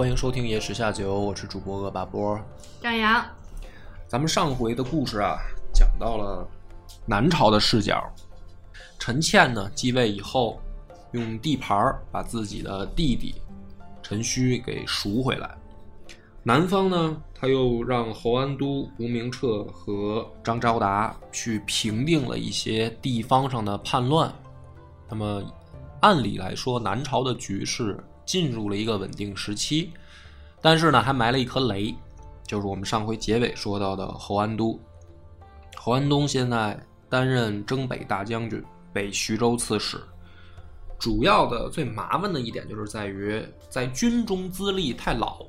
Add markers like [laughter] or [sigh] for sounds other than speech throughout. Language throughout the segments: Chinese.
欢迎收听《野史下酒》，我是主播恶霸波。张扬，咱们上回的故事啊，讲到了南朝的视角。陈倩呢继位以后，用地盘儿把自己的弟弟陈顼给赎回来。南方呢，他又让侯安都、吴明彻和张昭达去平定了一些地方上的叛乱。那么，按理来说，南朝的局势进入了一个稳定时期。但是呢，还埋了一颗雷，就是我们上回结尾说到的侯安都。侯安东现在担任征北大将军。北徐州刺史，主要的最麻烦的一点就是在于在军中资历太老，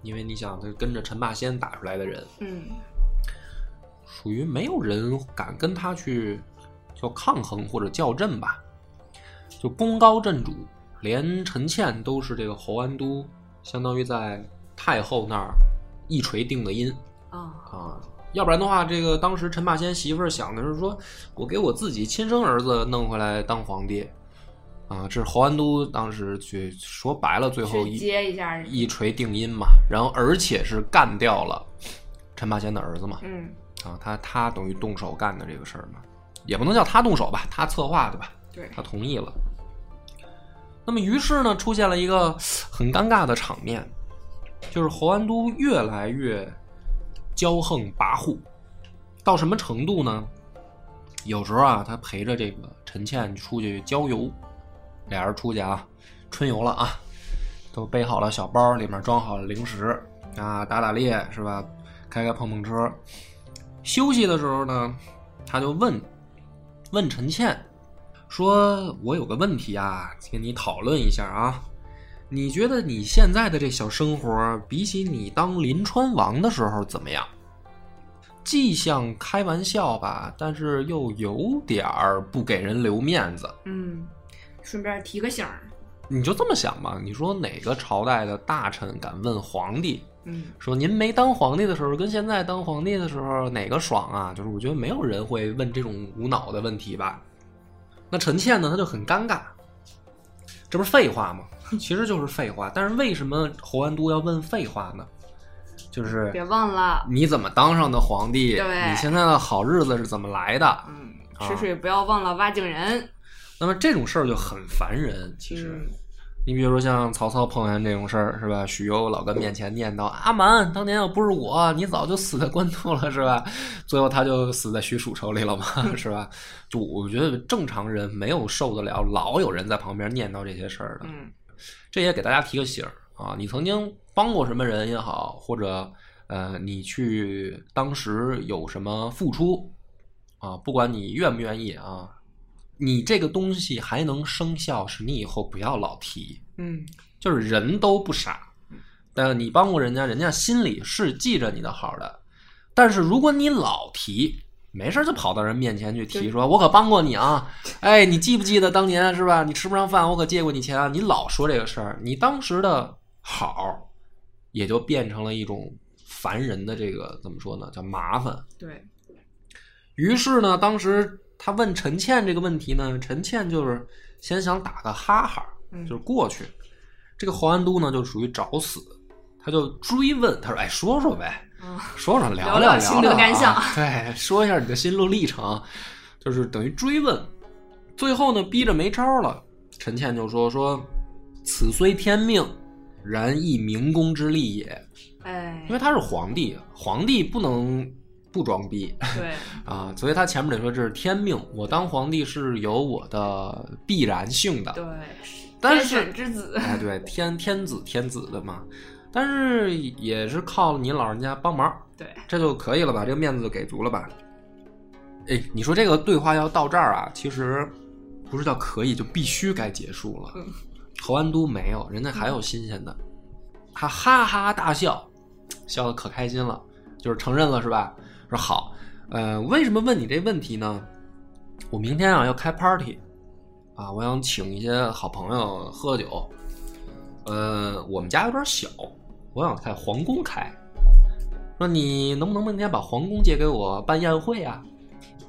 因为你想他跟着陈霸先打出来的人，嗯，属于没有人敢跟他去叫抗衡或者较阵吧，就功高震主，连陈倩都是这个侯安都，相当于在太后那儿一锤定的音啊啊。要不然的话，这个当时陈霸先媳妇儿想的是说，我给我自己亲生儿子弄回来当皇帝，啊，这是侯安都当时去说白了，最后一接一下一锤定音嘛，然后而且是干掉了陈霸先的儿子嘛，嗯，啊，他他等于动手干的这个事儿嘛，也不能叫他动手吧，他策划的吧，对，他同意了。那么于是呢，出现了一个很尴尬的场面，就是侯安都越来越。骄横跋扈到什么程度呢？有时候啊，他陪着这个陈倩出去郊游，俩人出去啊，春游了啊，都背好了小包，里面装好了零食啊，打打猎是吧？开开碰碰车。休息的时候呢，他就问问陈倩说：“我有个问题啊，跟你讨论一下啊。你觉得你现在的这小生活，比起你当临川王的时候怎么样？”既像开玩笑吧，但是又有点儿不给人留面子。嗯，顺便提个醒儿。你就这么想吧，你说哪个朝代的大臣敢问皇帝？嗯，说您没当皇帝的时候，跟现在当皇帝的时候哪个爽啊？就是我觉得没有人会问这种无脑的问题吧。那陈倩呢，他就很尴尬，这不是废话吗？[laughs] 其实就是废话。但是为什么侯安都要问废话呢？就是别忘了你怎么当上的皇帝？你现在的好日子是怎么来的？嗯，吃水不要忘了挖井人。那么这种事儿就很烦人。其实，你比如说像曹操碰见这种事儿，是吧？许攸老跟面前念叨：“阿瞒，当年要不是我，你早就死在官渡了，是吧？”最后他就死在许褚手里了嘛，是吧？就我觉得正常人没有受得了，老有人在旁边念叨这些事儿的。嗯，这也给大家提个醒儿啊，你曾经。帮过什么人也好，或者呃，你去当时有什么付出啊？不管你愿不愿意啊，你这个东西还能生效，是你以后不要老提。嗯，就是人都不傻，但你帮过人家，人家心里是记着你的好的。但是如果你老提，没事就跑到人面前去提，说我可帮过你啊！[laughs] 哎，你记不记得当年是吧？你吃不上饭，我可借过你钱啊！你老说这个事儿，你当时的好。也就变成了一种烦人的这个怎么说呢？叫麻烦。对于是呢，当时他问陈倩这个问题呢，陈倩就是先想打个哈哈，就是过去。这个侯安都呢，就属于找死，他就追问，他说：“哎，说说呗，说说聊聊心得感想，对，说一下你的心路历程，就是等于追问。最后呢，逼着没招了，陈倩就说：说此虽天命。”然亦明公之力也，哎，因为他是皇帝，皇帝不能不装逼，对 [laughs] 啊，所以他前面得说这是天命，我当皇帝是有我的必然性的，对，但是之子，哎，对，天天子天子的嘛，但是也是靠你老人家帮忙，对，这就可以了吧，这个面子就给足了吧？哎，你说这个对话要到这儿啊，其实不是叫可以，就必须该结束了。侯安都没有，人家还有新鲜的。他哈哈大笑，笑得可开心了，就是承认了是吧？说好，呃，为什么问你这问题呢？我明天啊要开 party，啊，我想请一些好朋友喝酒，呃，我们家有点小，我想在皇宫开，说你能不能明天把皇宫借给我办宴会啊？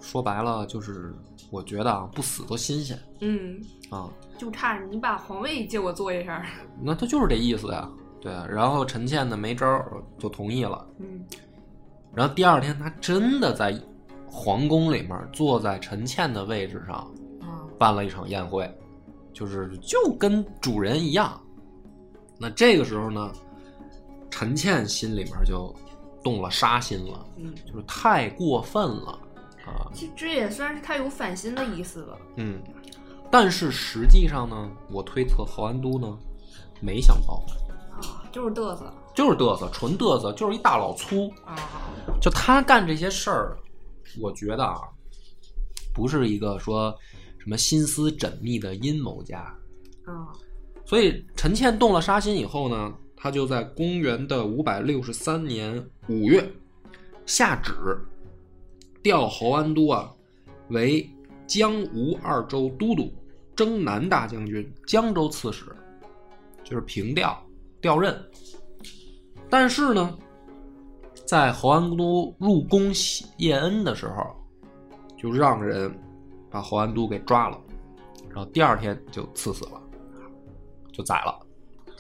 说白了就是，我觉得啊，不死多新鲜嗯，啊。就差你把皇位借我坐一下。那他就是这意思呀，对啊。然后陈倩呢没招儿就同意了。嗯然后第二天他真的在皇宫里面坐在陈倩的位置上啊，办了一场宴会，就是就跟主人一样。那这个时候呢，陈倩心里面就动了杀心了，嗯，就是太过分了啊。其实这也算是他有反心的意思了。嗯，但是实际上呢，我推测侯安都呢没想造反。啊，就是嘚瑟就是嘚瑟，纯嘚瑟，就是一大老粗。啊，就他干这些事儿，我觉得啊，不是一个说什么心思缜密的阴谋家。啊，所以陈倩动了杀心以后呢，他就在公元的五百六十三年五月下旨调侯安都啊为江吴二州都督、征南大将军、江州刺史，就是平调调任。但是呢，在侯安都入宫谢谢恩的时候，就让人把侯安都给抓了，然后第二天就赐死了。就宰了。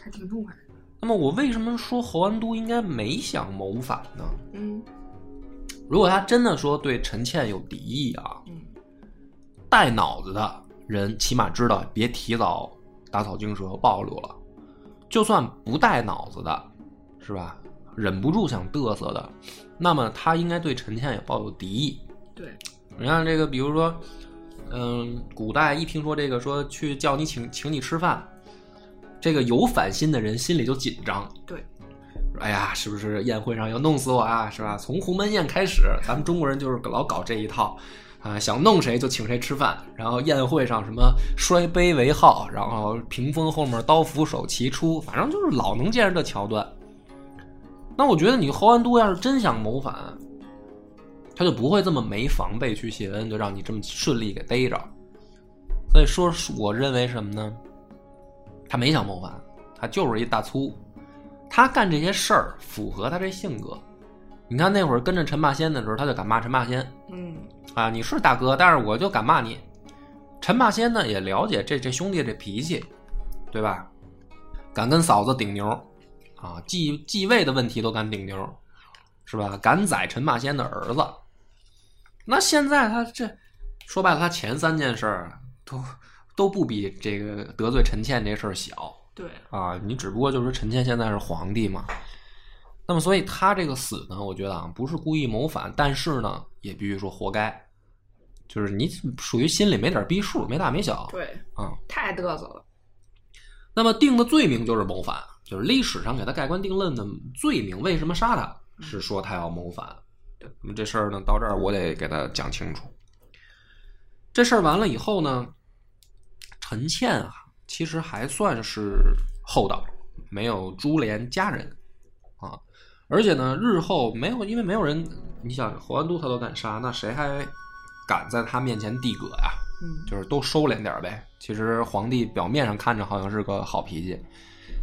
还挺痛快。那么我为什么说侯安都应该没想谋反呢？嗯如果他真的说对陈倩有敌意啊，嗯带脑子的人起码知道别提早打草惊蛇暴露了。就算不带脑子的，是吧？忍不住想嘚瑟的，那么他应该对陈倩也抱有敌意。对，你看这个，比如说，嗯，古代一听说这个说去叫你请请你吃饭，这个有反心的人心里就紧张。对，哎呀，是不是宴会上要弄死我啊？是吧？从鸿门宴开始，咱们中国人就是老搞这一套。啊，想弄谁就请谁吃饭，然后宴会上什么摔杯为号，然后屏风后面刀斧手齐出，反正就是老能见着这桥段。那我觉得你侯安都要是真想谋反，他就不会这么没防备去谢恩，就让你这么顺利给逮着。所以说，我认为什么呢？他没想谋反，他就是一大粗。他干这些事儿符合他这性格。你看那会儿跟着陈霸先的时候，他就敢骂陈霸先嗯啊，你是大哥，但是我就敢骂你。陈霸先呢也了解这这兄弟这脾气，对吧？敢跟嫂子顶牛啊，继继位的问题都敢顶牛，是吧？敢宰陈霸先的儿子。那现在他这说白了，他前三件事儿都都不比这个得罪陈倩这事儿小。对，啊，你只不过就是陈倩现在是皇帝嘛，那么所以他这个死呢，我觉得啊不是故意谋反，但是呢也必须说活该，就是你属于心里没点逼数，没大没小对，啊。太嘚瑟了。那么定的罪名就是谋反，就是历史上给他盖棺定论的罪名。为什么杀他？是说他要谋反。对，那么这事儿呢，到这儿我得给他讲清楚。这事儿完了以后呢，陈倩啊，其实还算是厚道，没有株连家人啊。而且呢，日后没有，因为没有人，你想侯安都他都敢杀，那谁还敢在他面前递葛呀？嗯就是都收敛点呗。其实皇帝表面上看着好像是个好脾气，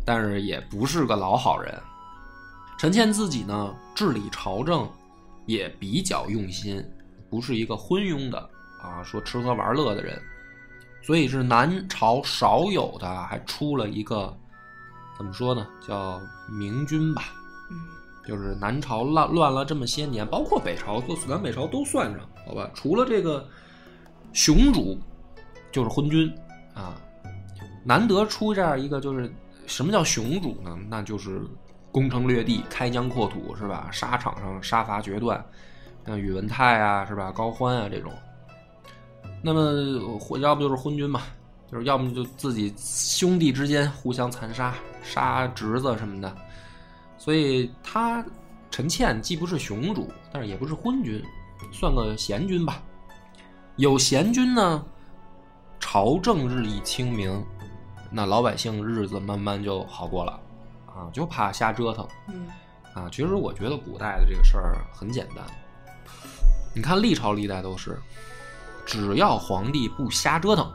但是也不是个老好人。陈倩自己呢，治理朝政也比较用心，不是一个昏庸的啊，说吃喝玩乐的人，所以是南朝少有的，还出了一个怎么说呢，叫明君吧。嗯就是南朝乱乱了这么些年，包括北朝，就南北朝都算上，好吧？除了这个雄主，就是昏君啊，难得出这样一个，就是什么叫雄主呢？那就是攻城略地、开疆扩土，是吧？沙场上杀伐决断，像宇文泰啊，是吧？高欢啊这种。那么要不就是昏君嘛，就是要么就自己兄弟之间互相残杀，杀侄子什么的。所以他陈倩既不是雄主，但是也不是昏君，算个贤君吧。有贤君呢，朝政日益清明，那老百姓日子慢慢就好过了啊，就怕瞎折腾嗯啊。其实我觉得古代的这个事儿很简单，你看历朝历代都是，只要皇帝不瞎折腾，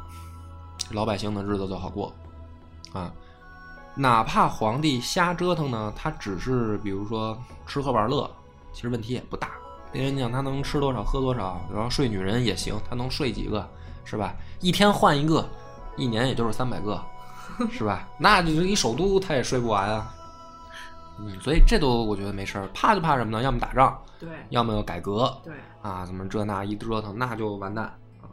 老百姓的日子就好过啊。哪怕皇帝瞎折腾呢，他只是比如说吃喝玩乐，其实问题也不大。别人讲他能吃多少喝多少，然后睡女人也行，他能睡几个是吧？一天换一个，一年也就是三百个，[laughs] 是吧？那你一首都他也睡不完啊。嗯，所以这都我觉得没事儿，怕就怕什么呢？要么打仗，对要么改革对，啊，怎么这那一折腾，那就完蛋啊。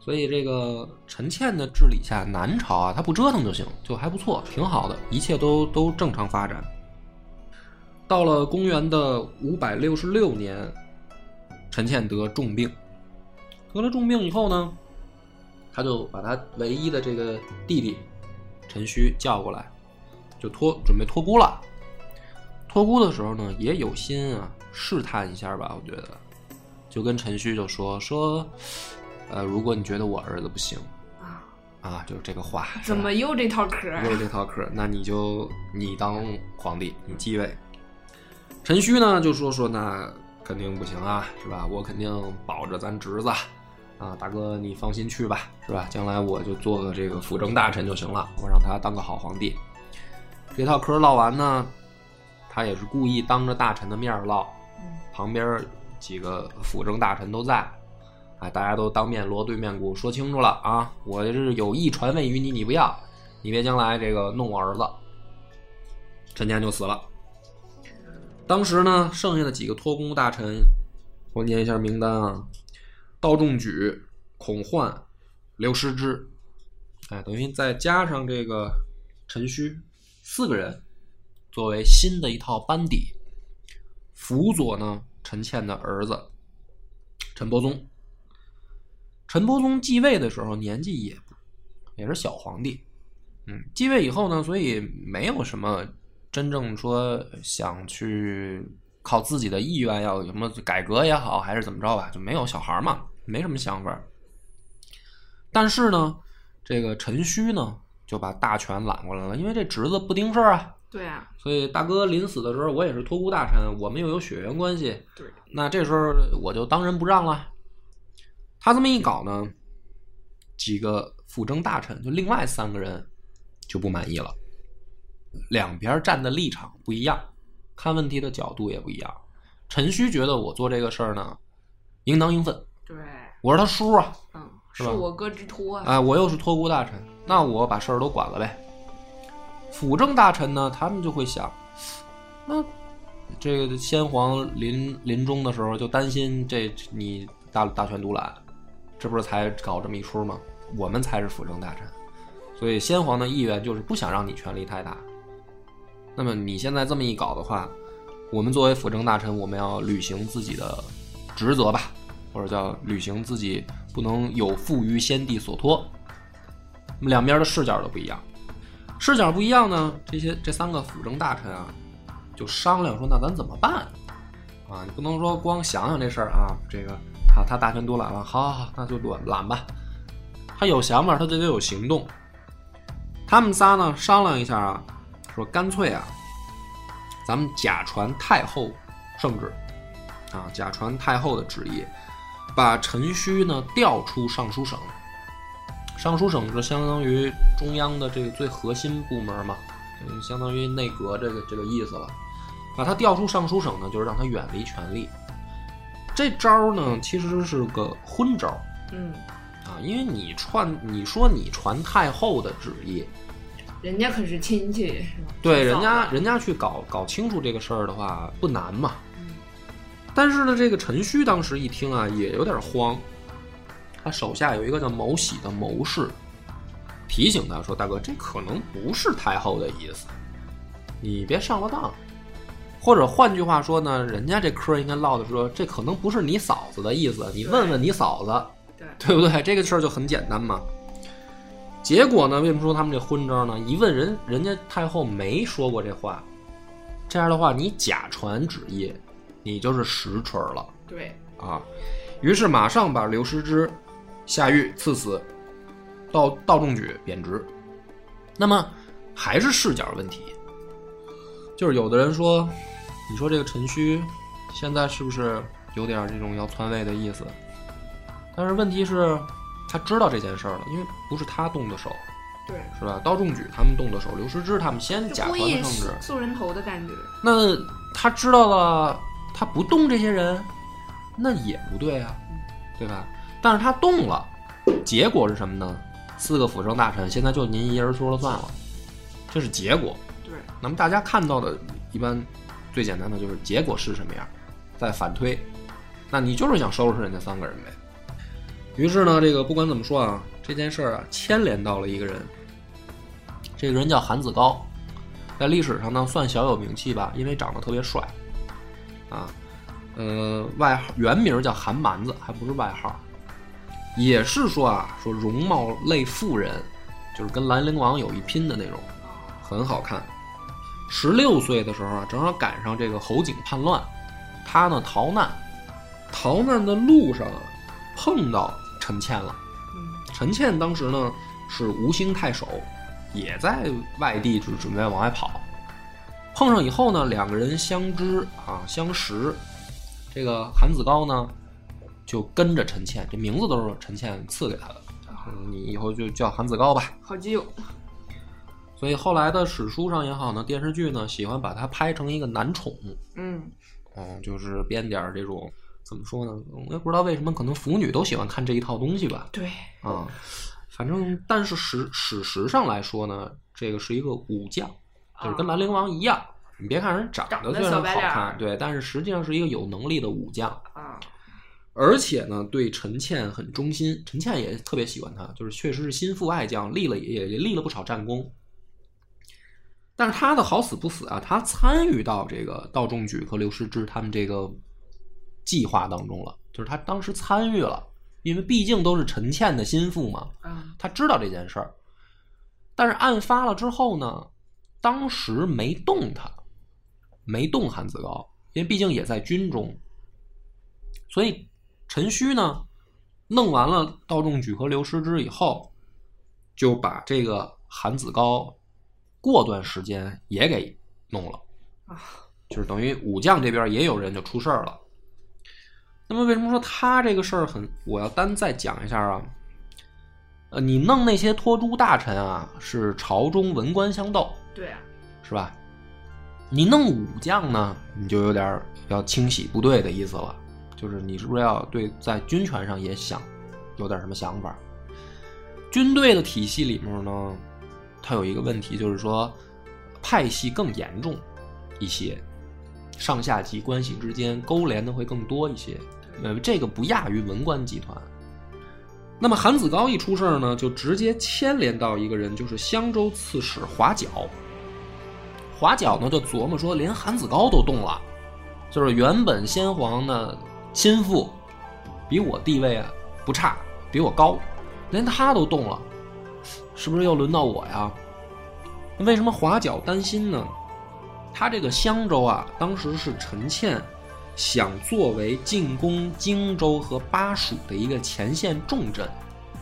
所以这个陈倩的治理下，南朝啊，他不折腾就行，就还不错，挺好的，一切都都正常发展。到了公元的五百六十六年，陈倩得重病，得了重病以后呢，他就把他唯一的这个弟弟陈顼叫过来，就托准备托孤了。托孤的时候呢，也有心啊，试探一下吧，我觉得，就跟陈顼就说说，呃，如果你觉得我儿子不行啊，啊，就是这个话，怎么又这套嗑儿？有这套嗑，那你就你当皇帝，你继位。陈顼呢就说说那肯定不行啊，是吧？我肯定保着咱侄子啊，大哥你放心去吧，是吧？将来我就做个这个辅政大臣就行了，我让他当个好皇帝。这套嗑唠完呢，他也是故意当着大臣的面唠，嗯旁边几个辅政大臣都在，啊，大家都当面锣对面鼓说清楚了啊！我这是有意传位于你，你不要，你别将来这个弄我儿子。陈建就死了。当时呢，剩下的几个托孤大臣，我念一下名单啊：道仲举、孔焕、刘师之，哎，等于再加上这个陈顼，四个人作为新的一套班底。辅佐呢陈倩的儿子陈伯宗。陈伯宗继位的时候年纪也也是小皇帝，嗯，继位以后呢，所以没有什么真正说想去靠自己的意愿要有什么改革也好，还是怎么着吧，就没有小孩嘛，没什么想法。但是呢，这个陈顼呢就把大权揽过来了，因为这侄子不丁事儿啊，对啊，所以大哥临死的时候，我也是托孤大臣，我们又有血缘关系，对，那这时候我就当仁不让了。他这么一搞呢，几个辅政大臣就另外三个人就不满意了，两边站的立场不一样，看问题的角度也不一样。陈顼觉得我做这个事儿呢，应当应分，对，我是他叔啊，嗯，是吧我哥之托啊，啊，我又是托孤大臣，那我把事儿都管了呗。辅政大臣呢，他们就会想，那这个先皇临临终的时候就担心这你大大权独揽，这不是才搞这么一出吗？我们才是辅政大臣，所以先皇的意愿就是不想让你权力太大。那么你现在这么一搞的话，我们作为辅政大臣，我们要履行自己的职责吧，或者叫履行自己不能有负于先帝所托。那么两边的视角都不一样，视角不一样呢，这些这三个辅政大臣啊，就商量说，那咱怎么办？啊，你不能说光想想这事儿啊，这个啊，他大权独揽了，好好好，那就揽揽吧。他有想法，他就得有行动。他们仨呢商量一下啊，说干脆啊，咱们假传太后圣旨，啊，假传太后的旨意，把陈顼呢调出尚书省。尚书省是相当于中央的这个最核心部门嘛，嗯，相当于内阁这个这个意思了。把他调出尚书省呢，就是让他远离权力。这招儿呢，其实是个昏招儿嗯，啊，因为你传，你说你传太后的旨意，人家可是亲戚是吧？对人家人家去搞搞清楚这个事儿的话，不难嘛。嗯但是呢，这个陈顼当时一听啊，也有点慌。他手下有一个叫牟喜的谋士，提醒他说：“大哥，这可能不是太后的意思，你别上了当。或者换句话说呢，人家这嗑应该唠的说，这可能不是你嫂子的意思，你问问你嫂子，对，对不对？这个事儿就很简单嘛。结果呢，为什么说他们这昏招呢？一问人，人家太后没说过这话。这样的话，你假传旨意，你就是实锤了对，啊。于是马上把刘师之下狱赐死，到道中举贬职。那么还是视角问题，就是有的人说，你说这个陈顼现在是不是有点这种要篡位的意思？但是问题是，他知道这件事儿了，因为不是他动的手，对，是吧？刀仲举他们动的手，刘师之他们先假传圣旨，送人头的感觉。那他知道了，他不动这些人，那也不对啊，对吧？但是他动了，结果是什么呢？四个辅政大臣现在就您一人说了算了，这是结果。对，那么大家看到的，一般最简单的就是结果是什么样，再反推，那你就是想收拾人家三个人呗。于是呢，这个不管怎么说啊，这件事儿啊牵连到了一个人，这个人叫韩子高，在历史上呢算小有名气吧，因为长得特别帅，啊，呃，外号原名叫韩蛮子，还不是外号，也是说啊，说容貌类妇人，就是跟兰陵王有一拼的那种，很好看。十六岁的时候啊，正好赶上这个侯景叛乱，他呢逃难，逃难的路上，碰到陈倩了。嗯，陈倩当时呢是吴兴太守，也在外地准准备往外跑。碰上以后呢，两个人相知啊相识。这个韩子高呢就跟着陈倩，这名字都是陈倩赐给他的，嗯你以后就叫韩子高吧。好基友。所以后来的史书上也好呢，电视剧呢喜欢把它拍成一个男宠，嗯，嗯，就是编点儿这种怎么说呢？我也不知道为什么，可能腐女都喜欢看这一套东西吧。对，啊，反正但是史史实上来说呢，这个是一个武将，就是跟兰陵王一样。你别看人长长得得虽然好看，对，但是实际上是一个有能力的武将，啊，而且呢对陈倩很忠心，陈倩也特别喜欢他，就是确实是心腹爱将，立了也也立了不少战功。但是他的好死不死啊，他参与到这个道仲举和刘师之他们这个计划当中了，就是他当时参与了，因为毕竟都是陈倩的心腹嘛，啊，他知道这件事儿。但是案发了之后呢，当时没动他，没动韩子高，因为毕竟也在军中，所以陈顼呢，弄完了道仲举和刘师之以后，就把这个韩子高过段时间也给弄了，啊，就是等于武将这边也有人就出事儿了。那么为什么说他这个事儿很？我要单再讲一下啊。呃，你弄那些托诸大臣啊，是朝中文官相斗，对啊，是吧？你弄武将呢，你就有点儿要清洗部队的意思了，就是你是不是要对在军权上也想有点什么想法？军队的体系里面呢，它有一个问题，就是说派系更严重一些，上下级关系之间勾连的会更多一些。呃，这个不亚于文官集团。那么韩子高一出事儿呢，就直接牵连到一个人，就是襄州刺史华皎。华皎呢就琢磨说，连韩子高都动了，就是原本先皇的心腹，比我地位啊不差，比我高，连他都动了，是不是又轮到我呀？为什么华皎担心呢？他这个襄州啊，当时是陈倩想作为进攻荆州和巴蜀的一个前线重镇，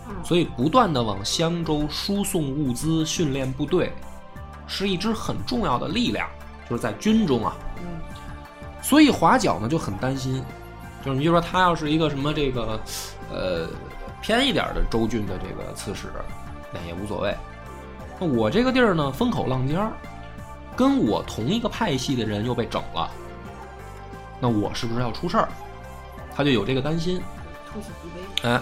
嗯，所以不断的往襄州输送物资、训练部队，是一支很重要的力量，就是在军中啊。嗯，所以华皎呢就很担心，就是你就说他要是一个什么这个，呃，偏一点的州郡的这个刺史，那也无所谓。那我这个地儿呢风口浪尖儿，跟我同一个派系的人又被整了，那我是不是要出事儿？他就有这个担心。兔死狐悲。哎，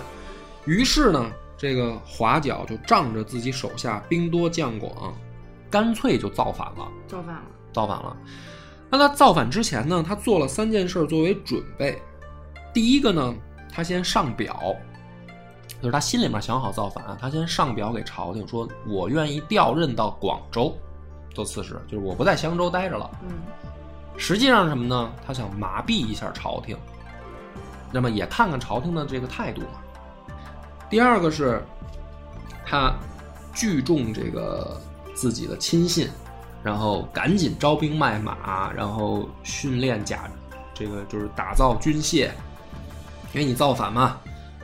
于是呢，这个华皎就仗着自己手下兵多将广，干脆就造反了。造反了。造反了。那他造反之前呢，他做了三件事作为准备。第一个呢，他先上表，就是他心里面想好造反，他先上表给朝廷说，我愿意调任到广州做刺史，就是我不在襄州待着了。嗯，实际上是什么呢？他想麻痹一下朝廷，那么也看看朝廷的这个态度嘛。第二个是，他聚众这个自己的亲信，然后赶紧招兵买马，然后训练甲，这个就是打造军械，因为你造反嘛，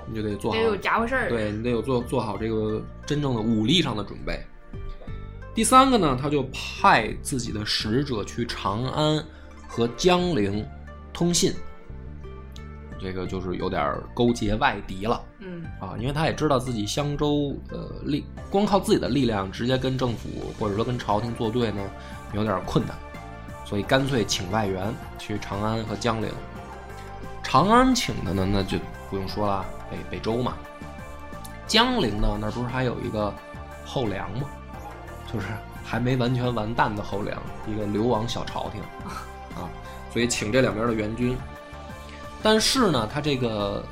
你就得做好得有家伙事儿。，对你得有做做好这个真正的武力上的准备。第第三个呢，他就派自己的使者去长安和江陵通信，这个就是有点勾结外敌了嗯啊，因为他也知道自己襄州呃力光靠自己的力量直接跟政府或者说跟朝廷作对呢，有点困难，所以干脆请外援去长安和江陵。长安请的呢，那就不用说了，北北周嘛。江陵呢，那不是还有一个后梁吗？就是还没完全完蛋的后梁，一个流亡小朝廷啊，所以请这两边的援军。但是呢，他这个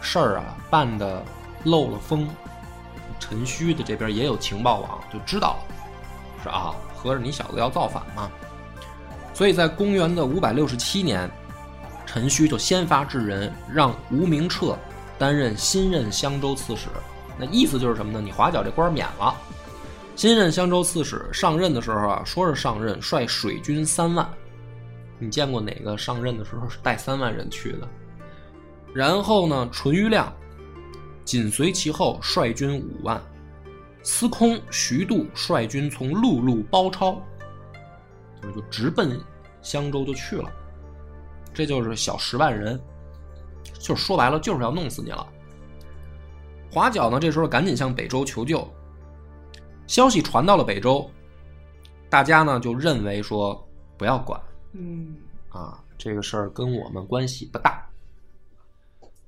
事儿啊办的漏了风，陈顼的这边也有情报网，就知道了，是啊，合着你小子要造反嘛。所以在公元的五百六十七年，陈顼就先发制人，让吴明彻担任新任襄州刺史。那意思就是什么呢？你华角这官免了。新任襄州刺史上任的时候啊，说是上任，率水军三万。你见过哪个上任的时候是带三万人去的？然后呢，淳于亮紧随其后，率军五万。司空徐度率军从陆路包抄，就直奔襄州就去了。这就是小十万人，就说白了就是要弄死你了。华角呢，这时候赶紧向北周求救。消息传到了北周，大家呢就认为说不要管嗯啊，这个事儿跟我们关系不大。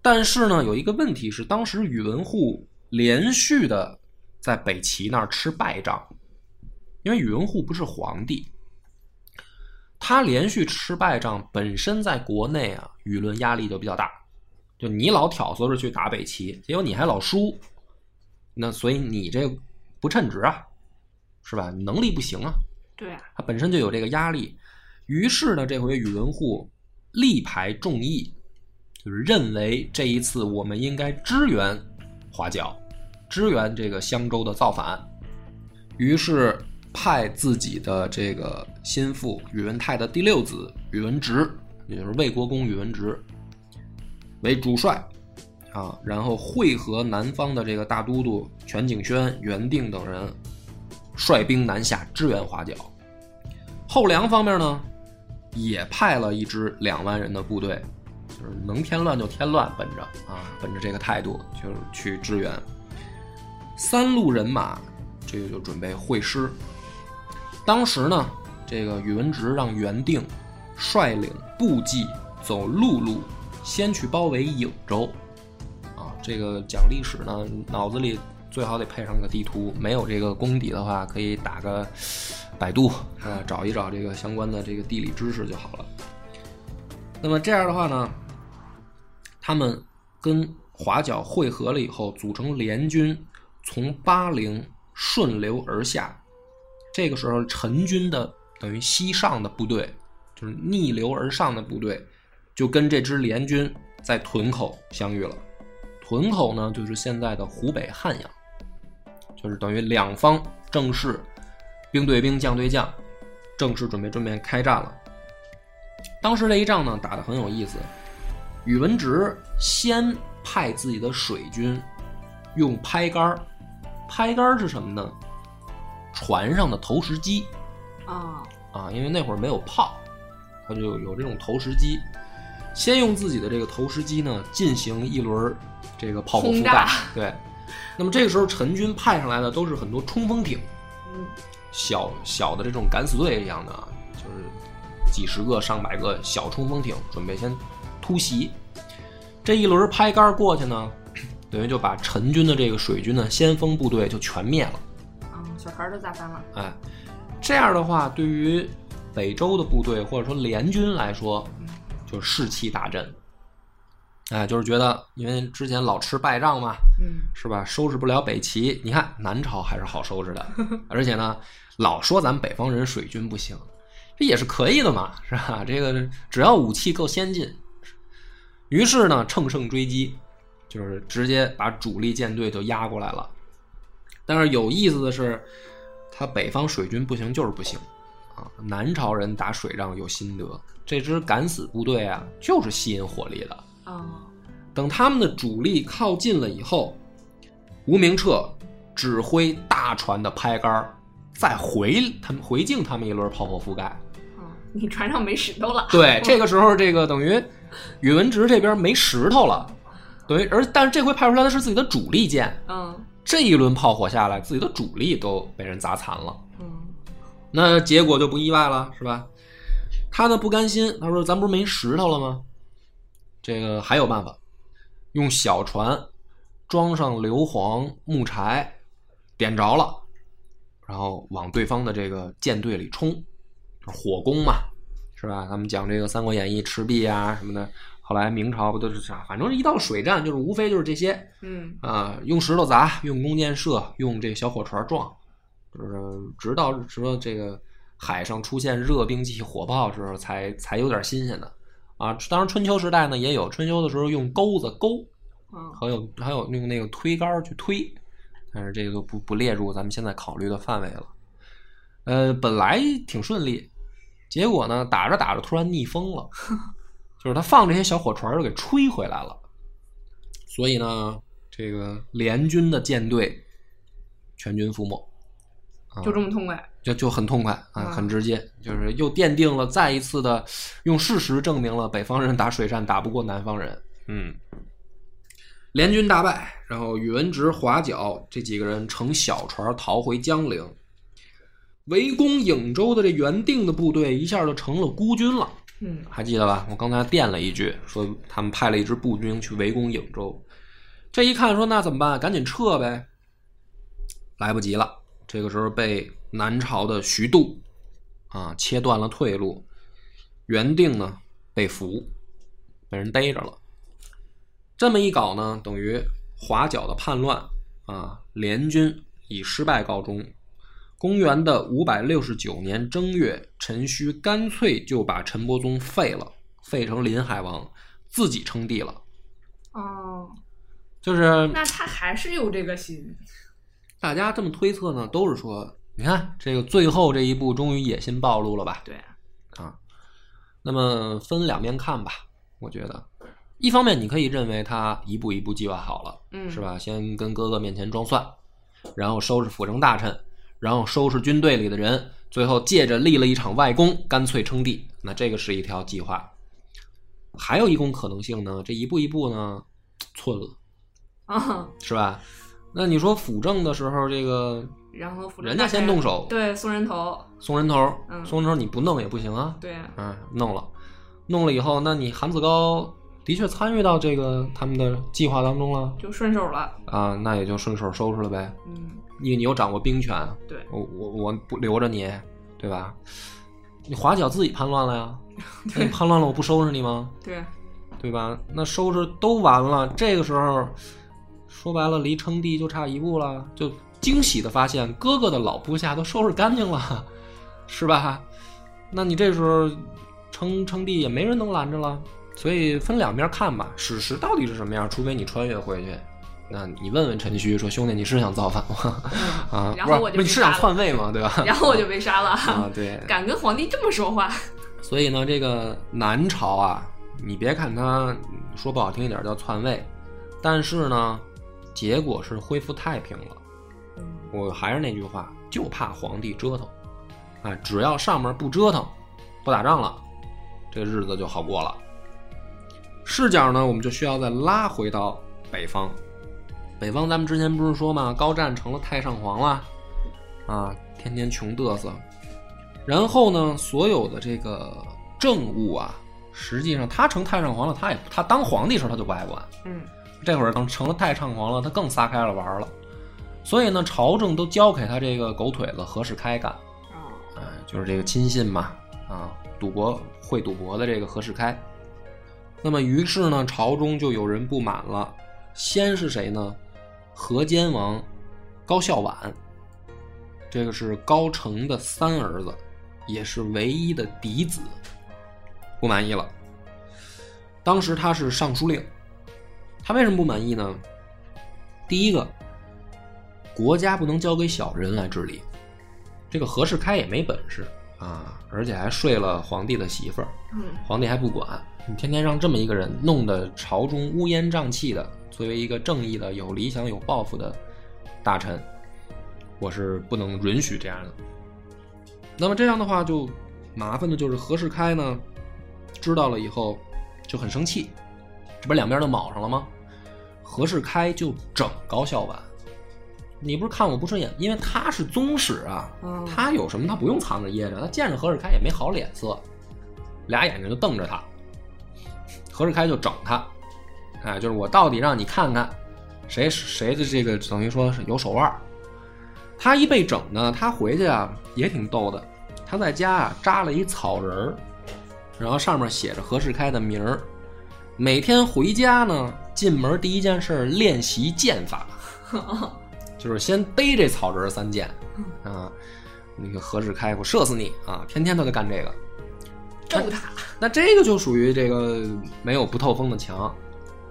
但是呢，有一个问题是，当时宇文护连续的在北齐那儿吃败仗，因为宇文护不是皇帝，他连续吃败仗，本身在国内啊舆论压力就比较大。就你老挑唆着去打北齐，结果你还老输，那所以你这不称职啊，是吧？能力不行啊，对啊，他本身就有这个压力。于是呢，这回宇文护力排众议，就是认为这一次我们应该支援华角，支援这个襄州的造反。于是派自己的这个心腹宇文泰的第六子宇文直，也就是魏国公宇文直为主帅啊，然后会合南方的这个大都督全景轩、袁定等人，率兵南下支援华角。后梁方面呢，也派了一支两万人的部队，就是能添乱就添乱，本着啊，本着这个态度，就是去支援。三路人马，这个就准备会师。当时呢，这个宇文直让袁定率领部骑走陆路，先去包围颍州。啊，这个讲历史呢，脑子里最好得配上个地图，没有这个功底的话，可以打个百度啊，找一找这个相关的这个地理知识就好了。那么这样的话呢，他们跟华角汇合了以后，组成联军，从巴陵顺流而下。这个时候，陈军的等于西上的部队，就是逆流而上的部队，就跟这支联军在屯口相遇了。屯口呢，就是现在的湖北汉阳，就是等于两方正式兵对兵、将对将，正式准备准备开战了。当时这一仗呢，打得很有意思。宇文直先派自己的水军用拍杆儿，拍杆儿是什么呢？船上的投石机啊，啊，因为那会儿没有炮，他就有这种投石机。先用自己的这个投石机呢，进行一轮这个炮火覆盖。对，那么这个时候陈军派上来的都是很多冲锋艇，嗯小小的这种敢死队一样的，啊，就是几十个、上百个小冲锋艇，准备先突袭。这一轮拍杆过去呢，[clears throat] 等于就把陈军的这个水军的先锋部队就全灭了。啊，小孩都炸翻了。哎，这样的话，对于北周的部队或者说联军来说，就士气大振。哎，就是觉得因为之前老吃败仗嘛，嗯是吧？收拾不了北齐，你看南朝还是好收拾的，[laughs] 而且呢，老说咱们北方人水军不行，这也是可以的嘛，是吧？这个只要武器够先进，于是呢，乘胜追击，就是直接把主力舰队就压过来了。但是有意思的是，他北方水军不行就是不行啊！南朝人打水仗有心得，这支敢死部队啊，就是吸引火力的。哦，等他们的主力靠近了以后，吴明彻指挥大船的拍杆儿再回他们回敬他们一轮炮火覆盖。嗯，你船上没石头了。对，这个时候这个等于宇文直这边没石头了，等于而但是这回派出来的是自己的主力舰，嗯这一轮炮火下来，自己的主力都被人砸残了。嗯那结果就不意外了，是吧？他呢不甘心，他说：“咱不是没石头了吗？这个还有办法，用小船装上硫磺、木柴，点着了，然后往对方的这个舰队里冲，火攻嘛，是吧？咱们讲这个《三国演义》赤壁啊什么的，后来明朝不都是啥？反正一到水战，就是无非就是这些嗯啊，用石头砸，用弓箭射，用这小火船撞，就是直到说这个海上出现热兵器火炮时候才才有点新鲜的啊。当然春秋时代呢也有，春秋的时候用钩子钩，嗯还有还有用那个推杆去推，但是这个就不不列入咱们现在考虑的范围了。呃，本来挺顺利，结果呢打着打着突然逆风了，[laughs] 就是他放这些小火船儿就给吹回来了，所以呢，这个联军的舰队全军覆没。啊就这么痛快。就就很痛快啊，嗯很直接，就是又奠定了再一次的用事实证明了北方人打水战打不过南方人。嗯，联军大败，然后宇文直、华皎这几个人乘小船逃回江陵，围攻颍州的这原定的部队一下就成了孤军了。嗯还记得吧？我刚才垫了一句，说他们派了一支步军去围攻颍州。这一看说那怎么办？赶紧撤呗！来不及了，这个时候被南朝的徐度啊切断了退路，原定呢被俘，被人逮着了。这么一搞呢，等于华皎的叛乱啊，联军以失败告终。公元的五百六十九年正月，陈顼干脆就把陈伯宗废了，废成临海王，自己称帝了。哦，就是那他还是有这个心。大家这么推测呢，都是说，你看这个最后这一步，终于野心暴露了吧？对，啊，那么分两面看吧，我觉得，一方面你可以认为他一步一步计划好了，嗯是吧？先跟哥哥面前装蒜，然后收拾辅政大臣，然后收拾军队里的人，最后借着立了一场外功，干脆称帝。那这个是一条计划。还有一种可能性呢，这一步一步呢，寸了，啊，是吧？那你说辅政的时候，这个然后辅人家先动手对，送人头，送人头，嗯送人头你不弄也不行啊。对，嗯，弄了，弄了以后，那你韩子高的确参与到这个他们的计划当中了就顺手了。啊，那也就顺手收拾了呗。嗯，你你又掌握兵权，对，我我我不留着你，对吧？你华侨自己叛乱了呀，[laughs] 那你叛乱了我不收拾你吗？对，对吧？那收拾都完了，这个时候说白了，离称帝就差一步了，就惊喜的发现哥哥的老部下都收拾干净了，是吧？那你这时候称称帝也没人能拦着了，所以分两面看吧。史实到底是什么样？除非你穿越回去，那你问问陈顼说：“兄弟，你是想造反吗？” [laughs] 啊，然后我就被不是你是想杀篡位吗？对吧？然后我就被杀了。啊，对，[laughs] 敢跟皇帝这么说话？所以呢，这个南朝啊，你别看他说不好听一点叫篡位，但是呢，结果是恢复太平了。我还是那句话，就怕皇帝折腾，啊，只要上面不折腾，不打仗了，这日子就好过了。视角呢，我们就需要再拉回到北方。北方咱们之前不是说嘛，高湛成了太上皇了，啊，天天穷嘚瑟。然后呢，所有的这个政务啊，实际上他成太上皇了，他也他当皇帝时候他就不爱管，嗯这会儿等成了太猖狂了，他更撒开了玩了。所以呢，朝政都交给他这个狗腿子何世开干，哦，哎，就是这个亲信嘛，啊，赌博会赌博的这个何世开。那么于是呢，朝中就有人不满了，先是谁呢？河间王高孝婉，这个是高澄的三儿子，也是唯一的嫡子，不满意了。当时他是尚书令，他为什么不满意呢？第一个，国家不能交给小人来治理，这个何世开也没本事啊，而且还睡了皇帝的媳妇儿，嗯皇帝还不管，你天天让这么一个人弄得朝中乌烟瘴气的，作为一个正义的、有理想、有抱负的大臣，我是不能允许这样的。那么这样的话，就麻烦的就是何世开呢，知道了以后就很生气，这不两边都卯上了吗？何世开就整高孝婉，你不是看我不顺眼，因为他是宗室啊，嗯他有什么他不用藏着掖着，他见着何世开也没好脸色，俩眼睛就瞪着他。何世开就整他，哎，就是我到底让你看看谁谁的这个等于说是有手腕儿。他一被整呢，他回去啊也挺逗的，他在家啊扎了一草人儿，然后上面写着何世开的名儿。每天回家呢，进门第一件事练习剑法，[laughs] 就是先逮这草人三剑啊。那个何世开，我射死你啊！天天都在干这个。揍他，那这个就属于这个没有不透风的墙，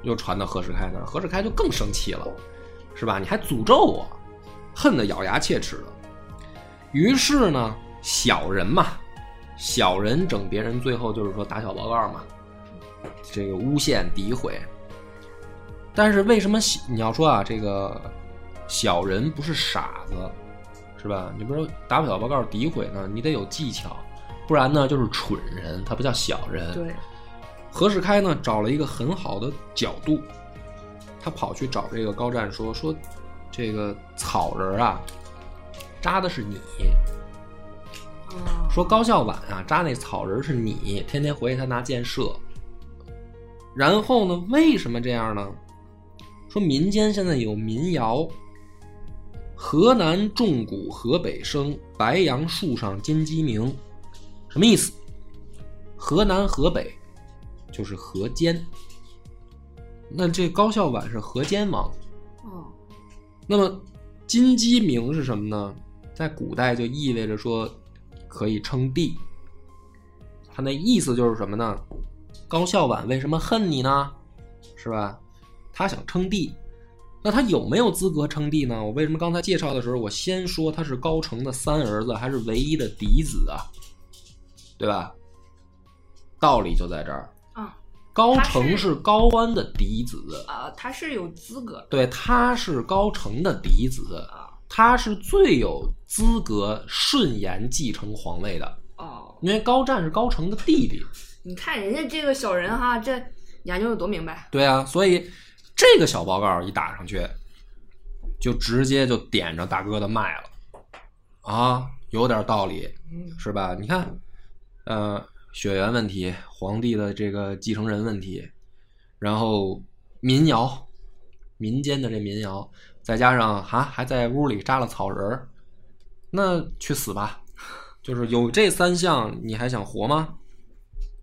又传到何世开那儿，何世开就更生气了，是吧？你还诅咒我，恨得咬牙切齿的。于是呢，小人嘛，小人整别人，最后就是说打小报告嘛，这个诬陷诋毁。但是为什么你要说啊，这个小人不是傻子，是吧？你不是打小报告诋毁呢，你得有技巧。不然呢就是蠢人，他不叫小人。对，何世开呢找了一个很好的角度，他跑去找这个高湛说说，这个草人啊，扎的是你，哦，说高孝婉啊扎那草人是你，天天回去他拿箭射。然后呢，为什么这样呢？说民间现在有民谣，河南重谷河北生，白杨树上金鸡鸣。什么意思？河南河北就是河间，那这高孝婉是河间王。哦，那么金鸡鸣是什么呢？在古代就意味着说可以称帝。他那意思就是什么呢？高孝婉为什么恨你呢？是吧？他想称帝，那他有没有资格称帝呢？我为什么刚才介绍的时候，我先说他是高澄的三儿子，还是唯一的嫡子啊？对吧？道理就在这儿。啊，高他是澄是高安的嫡子，啊，他是有资格对，他是高澄的嫡子，啊，他是最有资格顺延继承皇位的，哦，因为高湛是高澄的弟弟。你看人家这个小人哈，这研究的多明白，对啊，所以这个小报告一打上去，就直接就点着大哥的脉了，啊，有点道理，嗯是吧？你看，呃，血缘问题，皇帝的这个继承人问题，然后民谣，民间的这民谣，再加上哈还在屋里扎了草人儿，那去死吧！就是有这三项，你还想活吗？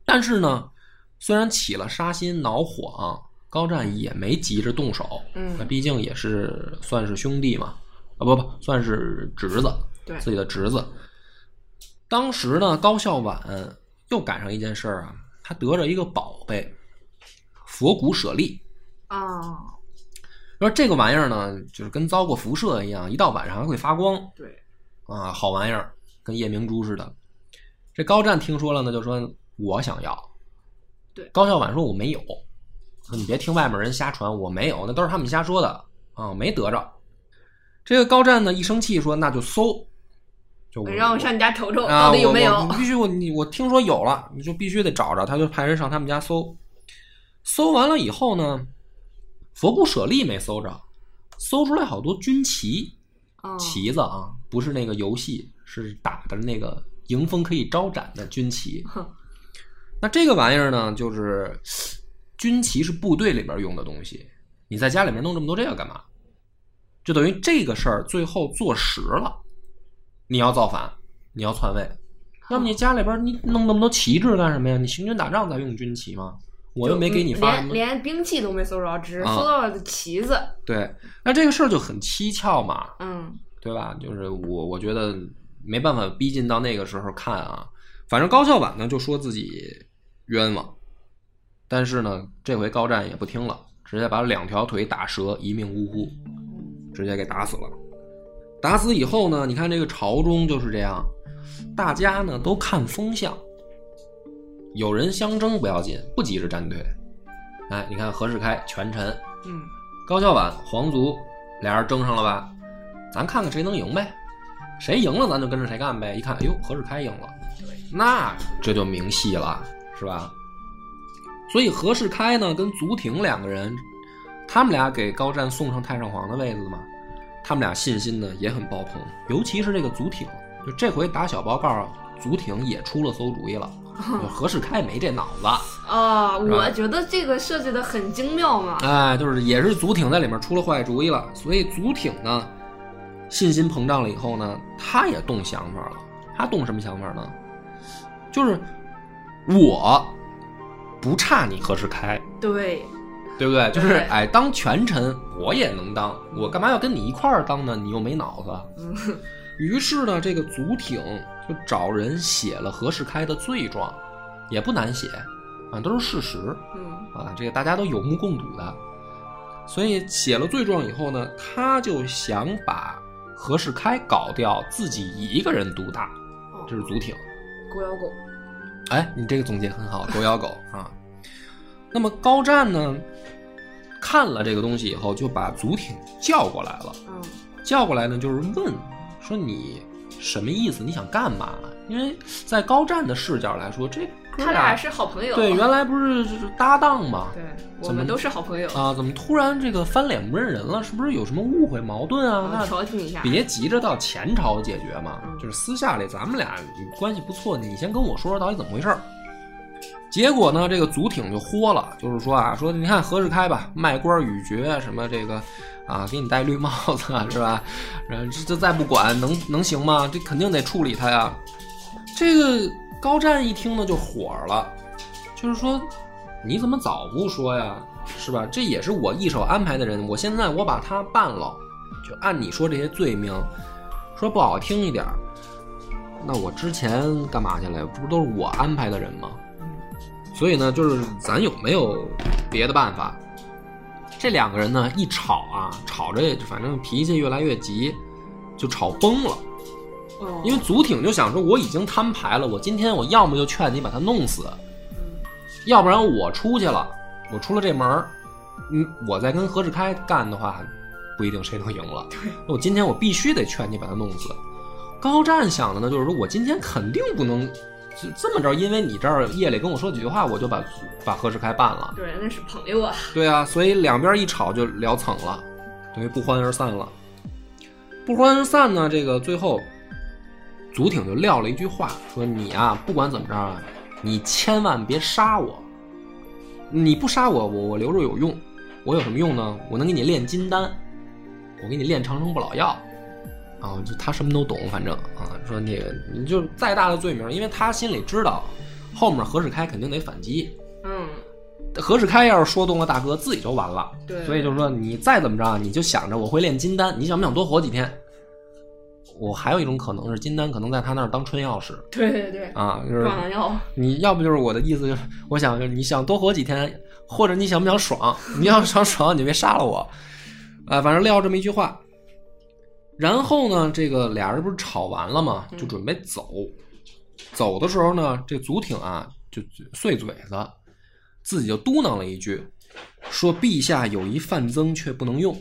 但是呢，虽然起了杀心恼火啊，高湛也没急着动手，嗯那毕竟也是算是兄弟嘛，啊不不，算是侄子，对自己的侄子。当时呢，高孝婉又赶上一件事儿啊，他得着一个宝贝——佛骨舍利。啊，说这个玩意儿呢，就是跟遭过辐射一样，一到晚上还会发光对，啊，好玩意儿，跟夜明珠似的。这高湛听说了呢，就说我想要。对高孝婉说我没有，说你别听外面人瞎传，我没有，那都是他们瞎说的啊，没得着。这个高湛呢一生气说那就搜，就我让我上你家瞅瞅啊，到底有没有你必须我你我听说有了，你就必须得找着，他就派人上他们家搜。搜完了以后呢，佛骨舍利没搜着，搜出来好多军旗，啊，旗子啊，不是那个游戏，是打的那个迎风可以招展的军旗。哼那这个玩意儿呢，就是军旗是部队里边用的东西，你在家里面弄这么多这个干嘛？就等于这个事儿最后坐实了，你要造反，你要篡位，那么你家里边你弄那么多旗帜干什么呀？你行军打仗才用军旗吗？我又没给你发。连连兵器都没搜着，只是啊搜到了旗子。对，那这个事儿就很蹊跷嘛，嗯，对吧？就是我我觉得没办法逼近到那个时候看啊。反正高孝婉呢就说自己冤枉，但是呢这回高湛也不听了，直接把两条腿打折，一命呜呼，直接给打死了。打死以后呢，你看这个朝中就是这样，大家呢都看风向，有人相争不要紧，不急着站队。哎，你看何世开权臣，嗯，高孝婉皇族俩人争上了吧？咱看看谁能赢呗，谁赢了咱就跟着谁干呗。一看，哎呦，何世开赢了，那这就明细了，是吧？所以何世开呢，跟祖挺两个人，他们俩给高湛送上太上皇的位子嘛，他们俩信心呢也很爆棚，尤其是这个祖挺，就这回打小报告，祖挺也出了馊主意了，[laughs] 何世开没这脑子。啊，我觉得这个设计的很精妙嘛。哎，就是也是祖挺在里面出了坏主意了，所以祖挺呢信心膨胀了以后呢，他也动想法了。他动什么想法呢？就是我不差你何世开，对，对不对？就是对哎，当权臣我也能当，我干嘛要跟你一块儿当呢？你又没脑子。嗯，[laughs] 于是呢，这个祖挺就找人写了何世开的罪状，也不难写啊，都是事实。嗯，啊，这个大家都有目共睹的。所以写了罪状以后呢，他就想把何世开搞掉，自己一个人独大，哦这是祖挺。狗咬狗，哎，你这个总结很好，[laughs] 狗咬狗啊。那么高湛呢，看了这个东西以后，就把祖挺叫过来了。嗯，叫过来呢，就是问说你什么意思？你想干嘛？因为在高湛的视角来说，这哥他俩是好朋友。对原来不是就是搭档吗？对，我们都是好朋友。啊，怎么突然这个翻脸不认人了？是不是有什么误会、矛盾啊？啊那调停一下。别急着到前朝解决嘛，嗯就是私下里咱们俩关系不错，你先跟我说说到底怎么回事儿。结果呢，这个祖挺就豁了，就是说啊，说你看何世开吧，卖官与爵什么这个啊，给你戴绿帽子是吧？然后这这再不管能能行吗？这肯定得处理他呀。这个高湛一听呢就火了，就是说你怎么早不说呀？是吧？这也是我一手安排的人，我现在我把他办了，就按你说这些罪名，说不好听一点，那我之前干嘛去了？这不都是我安排的人吗？所以呢，就是咱有没有别的办法？这两个人呢，一吵啊，吵着反正脾气越来越急，就吵崩了。哦，因为祖挺就想说，我已经摊牌了，我今天我要么就劝你把他弄死，嗯要不然我出去了，我出了这门儿，嗯，我再跟何世开干的话，不一定谁能赢了。我今天我必须得劝你把他弄死。高湛想的呢，就是说我今天肯定不能就这么着，因为你这儿夜里跟我说几句话，我就把把何世开办了。对，那是朋友啊。对啊，所以两边一吵就聊蹭了，等于不欢而散了。不欢而散呢，这个最后，祖挺就撂了一句话，说你啊，不管怎么着啊，你千万别杀我。你不杀我，我我留着有用。我有什么用呢？我能给你炼金丹，我给你炼长生不老药。啊，就他什么都懂，反正啊，说那个你就再大的罪名，因为他心里知道，后面何世开肯定得反击。嗯，何世开要是说动了大哥，自己就完了。对所以就是说，你再怎么着，你就想着我会炼金丹，你想不想多活几天？我还有一种可能是金丹可能在他那儿当春药使 [laughs] 对对对，啊，就是壮阳药。你要不就是我的意思，就是我想就是你想多活几天，或者你想不想爽？你要想爽，你就别杀了我，啊，反正撂这么一句话。然后呢，这个俩人不是吵完了吗？就准备走。走的时候呢，这祖挺啊就碎嘴子，自己就嘟囔了一句，说：“陛下有一范增，却不能用。”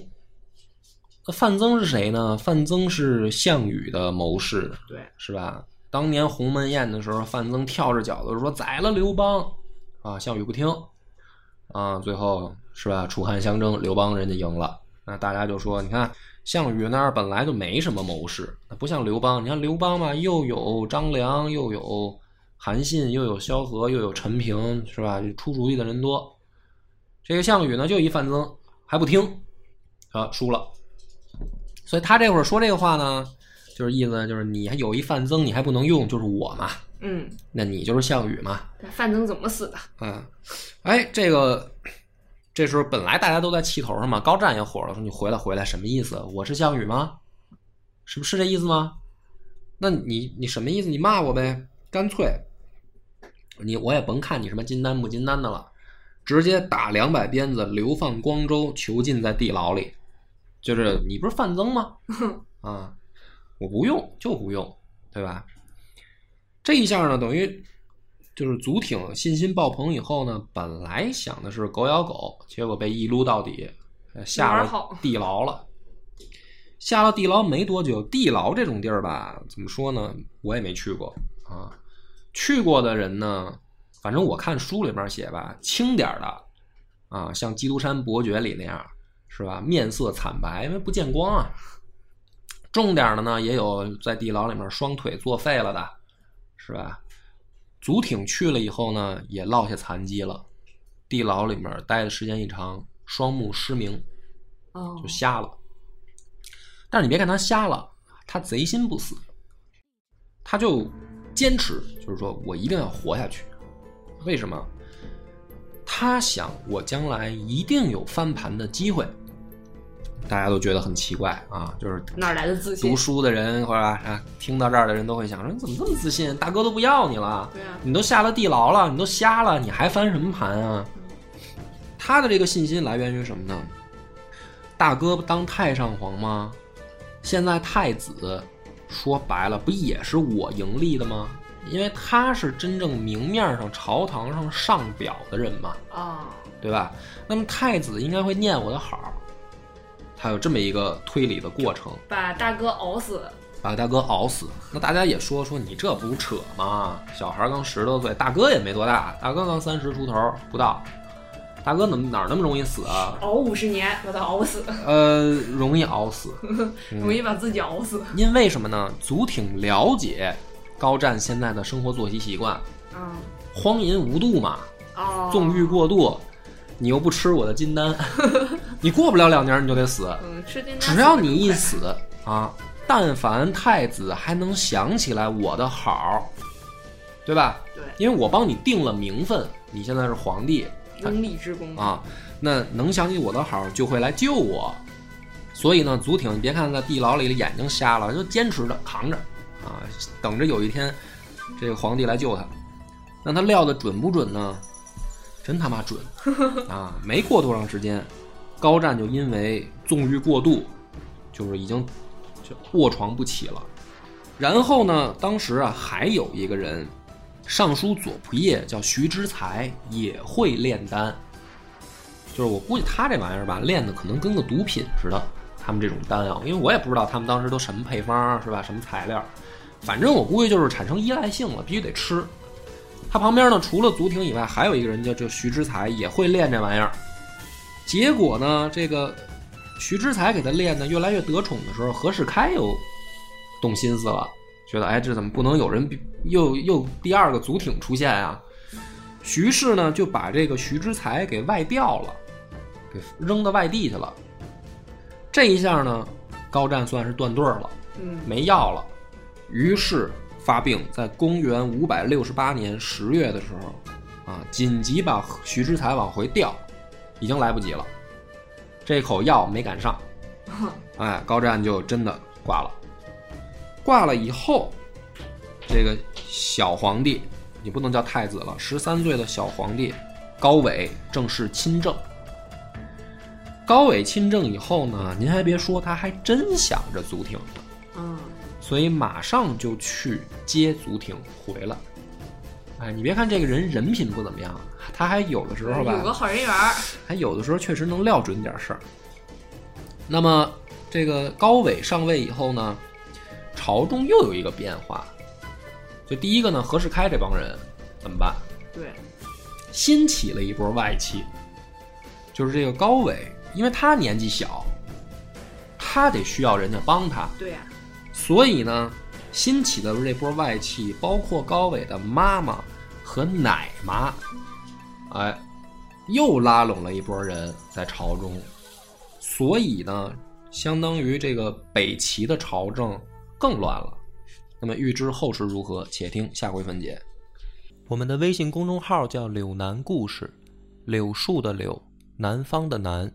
那范增是谁呢？范增是项羽的谋士，对，是吧？当年鸿门宴的时候，范增跳着脚的说宰了刘邦，啊，项羽不听，啊，最后是吧？楚汉相争，刘邦人家赢了，那大家就说，你看项羽那儿本来就没什么谋士，那不像刘邦，你看刘邦嘛，又有张良，又有韩信，又有萧何，又有陈平，是吧？出主意的人多。这个项羽呢，就一范增还不听，啊，输了。所以他这会儿说这个话呢，就是意思就是你还有一范增，你还不能用，就是我嘛，嗯，那你就是项羽嘛，范增怎么死的？嗯，哎，这个这时候本来大家都在气头上嘛，高湛也火了，说你回来回来什么意思？我是项羽吗？是不是这意思吗？那你你什么意思？你骂我呗，干脆你我也甭看你什么金丹不金丹的了，直接打两百鞭子，流放光州，囚禁在地牢里。就是你不是范增吗？[laughs] 啊，我不用就不用，对吧？这一下呢，等于就是祖挺信心爆棚以后呢，本来想的是狗咬狗，结果被一撸到底，呃下了地牢了。下了地牢没多久，地牢这种地儿吧，怎么说呢？我也没去过啊。去过的人呢，反正我看书里面写吧，轻点儿的啊，像《基督山伯爵》里那样，是吧？面色惨白，因为不见光啊。重点的呢，也有在地牢里面双腿作废了的，是吧？祖挺去了以后呢，也落下残疾了，地牢里面待的时间一长，双目失明，哦就瞎了。但是你别看他瞎了，他贼心不死，他就坚持，就是说我一定要活下去。为什么？他想我将来一定有翻盘的机会。大家都觉得很奇怪啊，就是哪来的自信读？书的人或者啊听到这儿的人都会想说：你怎么这么自信？大哥都不要你了，对啊，你都下了地牢了，你都瞎了，你还翻什么盘啊？他的这个信心来源于什么呢？大哥不当太上皇吗？现在太子说白了，不也是我盈利的吗？因为他是真正明面上朝堂上上表的人嘛，啊，对吧？那么太子应该会念我的好，他有这么一个推理的过程。把大哥熬死，把大哥熬死。那大家也说说你这不扯吗？小孩刚十多岁，大哥也没多大，大哥刚三十出头不到，大哥怎么哪儿那么容易死啊？熬五十年把他熬死，[laughs] 呃，容易熬死，容易把自己熬死。[laughs] 因为什么呢？足挺了解高湛现在的生活作息习惯，啊荒淫无度嘛，哦，纵欲过度，你又不吃我的金丹，[laughs] 你过不了两年你就得死。嗯，吃金丹只要你一死啊，但凡太子还能想起来我的好，对吧？对因为我帮你定了名分，你现在是皇帝拥立之功，啊，那能想起我的好就会来救我。所以呢，祖挺，你别看在地牢里眼睛瞎了，就坚持着扛着啊，等着有一天这个皇帝来救他。那他料的准不准呢？真他妈准啊！没过多长时间，高湛就因为纵欲过度，就是已经就卧床不起了。然后呢，当时啊还有一个人，尚书左仆射叫徐之才，也会炼丹。就是我估计他这玩意儿吧，炼的可能跟个毒品似的。他们这种丹药，因为我也不知道他们当时都什么配方是吧，什么材料，反正我估计就是产生依赖性了，必须得吃。他旁边呢，除了祖挺以外，还有一个人叫这徐之才，也会练这玩意儿。结果呢，这个徐之才给他练的越来越得宠的时候，何世开又动心思了，觉得哎，这怎么不能有人又又第二个祖挺出现啊？徐氏呢就把这个徐之才给外调了，给扔到外地去了。这一下呢，高湛算是断队儿了。嗯，没药了，于是发病，在公元五百六十八年十月的时候，啊，紧急把徐之才往回调，已经来不及了，这口药没赶上，[laughs] 哎，高湛就真的挂了。挂了以后，这个小皇帝，你不能叫太子了，十三岁的小皇帝高纬正式亲政。高纬亲政以后呢，您还别说，他还真想着祖挺。嗯，所以马上就去接祖挺回来。哎，你别看这个人人品不怎么样，他还有的时候吧有个，好人缘，还有的时候确实能料准点事儿。那么这个高纬上位以后呢，朝中又有一个变化。就第一个呢，何世开这帮人怎么办？对，新起了一波外戚，就是这个高纬，因为他年纪小，他得需要人家帮他，对呀、所以呢，新起的这波外戚，包括高纬的妈妈和奶妈，哎，又拉拢了一波人在朝中，所以呢，相当于这个北齐的朝政更乱了。那么预知后事如何，且听下回分解。我们的微信公众号叫“柳南故事”，柳树的柳，南方的南。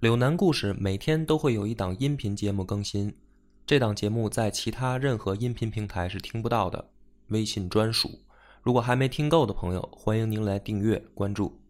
柳南故事每天都会有一档音频节目更新，这档节目在其他任何音频平台是听不到的，微信专属。如果还没听够的朋友，欢迎您来订阅关注。